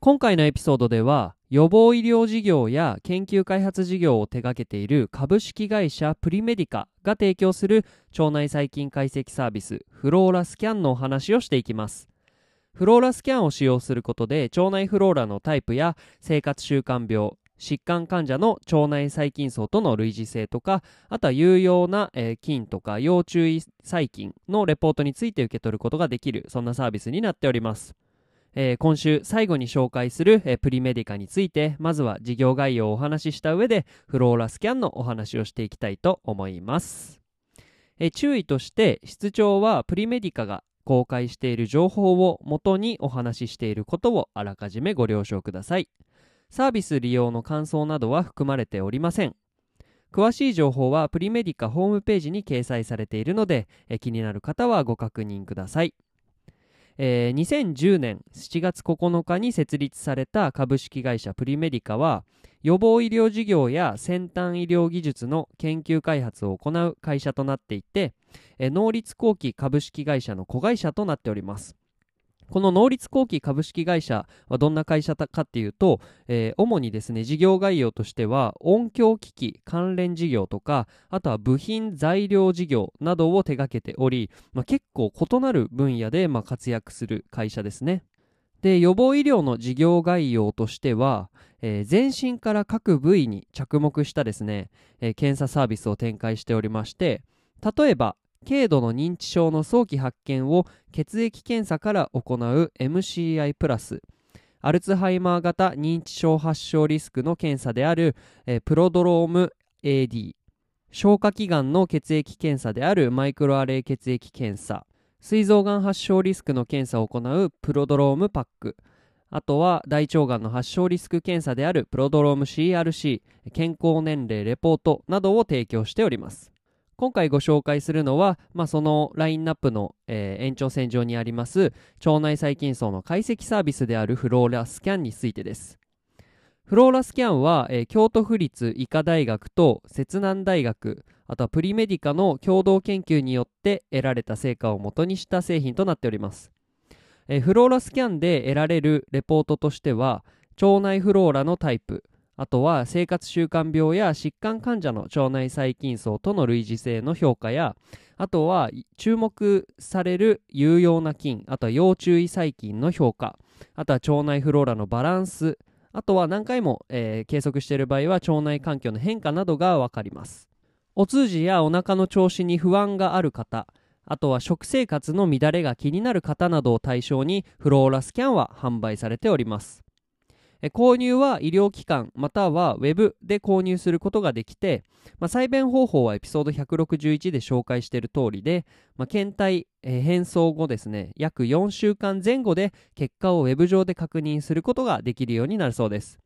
今回のエピソードでは予防医療事業や研究開発事業を手掛けている株式会社プリメディカが提供する腸内細菌解析サービスフローラスキャンのお話をしていきます。フローラスキャンを使用することで腸内フローラのタイプや生活習慣病疾患患者の腸内細菌層との類似性とかあとは有用な、えー、菌とか要注意細菌のレポートについて受け取ることができるそんなサービスになっております、えー、今週最後に紹介する、えー、プリメディカについてまずは事業概要をお話しした上でフローラスキャンのお話をしていきたいと思います、え注意として室長はプリメディカが公開している情報を元にお話ししていることをあらかじめご了承ください。サービス利用の感想などは含まれておりません。詳しい情報はプリメディカホームページに掲載されているのでえ気になる方はご確認ください、えー、2010年7月9日に設立された株式会社プリメディカは予防医療事業や先端医療技術の研究開発を行う会社となっていて能率後期株式会社の子会社となっております。この能率後期株式会社はどんな会社かっていうと、えー、主にですね事業概要としては音響機器関連事業とかあとは部品材料事業などを手掛けており、まあ、結構異なる分野でま活躍する会社ですね。で予防医療の事業概要としては、えー、全身から各部位に着目したですね、えー、検査サービスを展開しておりまして例えば軽度の認知症の早期発見を血液検査から行う MCI プラス。アルツハイマー型認知症発症リスクの検査である、えプロドローム AD 消化器官の血液検査であるマイクロアレイ血液検査。膵臓がん発症リスクの検査を行うプロドロームパック。あとは大腸がんの発症リスク検査であるプロドローム CRC 健康年齢レポートなどを提供しております。今回ご紹介するのは、まあ、そのラインナップの、えー、延長線上にあります腸内細菌層の解析サービスであるフローラスキャンについてです。フローラスキャンは、えー、京都府立医科大学と摂南大学あとはプリメディカの共同研究によって得られた成果をもとにした製品となっております、えー、フローラスキャンで得られるレポートとしては腸内フローラのタイプあとは生活習慣病や疾患患者の腸内細菌層との類似性の評価やあとは注目される有用な菌あとは要注意細菌の評価あとは腸内フローラのバランスあとは何回も、えー、計測している場合は腸内環境の変化などが分かります。お通じやお腹の調子に不安がある方あとは食生活の乱れが気になる方などを対象にフローラスキャンは販売されております。購入は医療機関またはウェブで購入することができて、まあ、採弁方法はエピソード161で紹介している通りで、まあ、検体、変装後ですね約4週間前後で結果をウェブ上で確認することができるようになるそうです。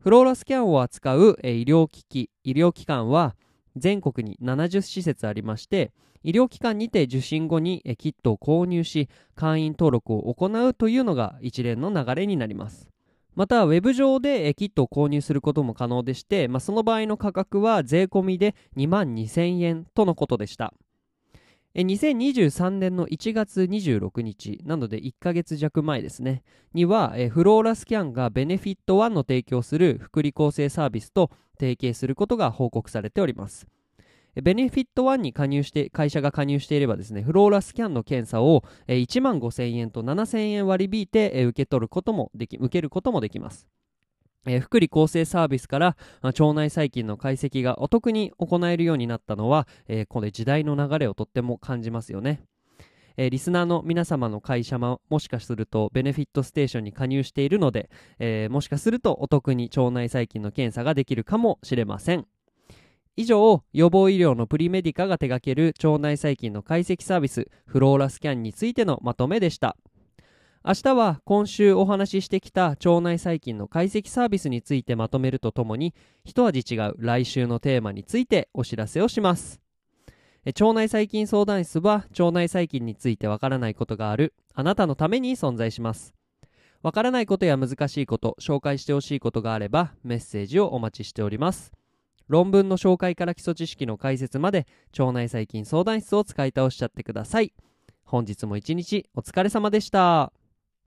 フローラスキャンを扱う、医療機器医療機関は全国に70施設ありまして医療機関にて受診後にキットを購入し会員登録を行うというのが一連の流れになります。また、ウェブ上でキットを購入することも可能でして、まあ、その場合の価格は税込みで2万2000円とのことでした。2023年の1月26日、なので1ヶ月弱前ですね、には、フローラスキャンがベネフィット1の提供する福利厚生サービスと提携することが報告されております。ベネフィット1に加入して、会社が加入していればですね、フローラスキャンの検査を1万5000円と7000円割り引いて受け取ることもでき、受けることもできます。えー、福利厚生サービスから、腸内細菌の解析がお得に行えるようになったのは、えー、これ時代の流れをとっても感じますよね。えー、リスナーの皆様の会社ももしかするとベネフィットステーションに加入しているので、えー、もしかするとお得に腸内細菌の検査ができるかもしれません。以上、予防医療のプリメディカが手掛ける腸内細菌の解析サービス、フローラスキャンについてのまとめでした。明日は今週お話ししてきた腸内細菌の解析サービスについてまとめるとともに一味違う来週のテーマについてお知らせをします。腸内細菌相談室は腸内細菌についてわからないことがあるあなたのために存在します。わからないことや難しいこと紹介してほしいことがあればメッセージをお待ちしております。論文の紹介から基礎知識の解説まで腸内細菌相談室を使い倒しちゃってください本日も一日お疲れ様でした。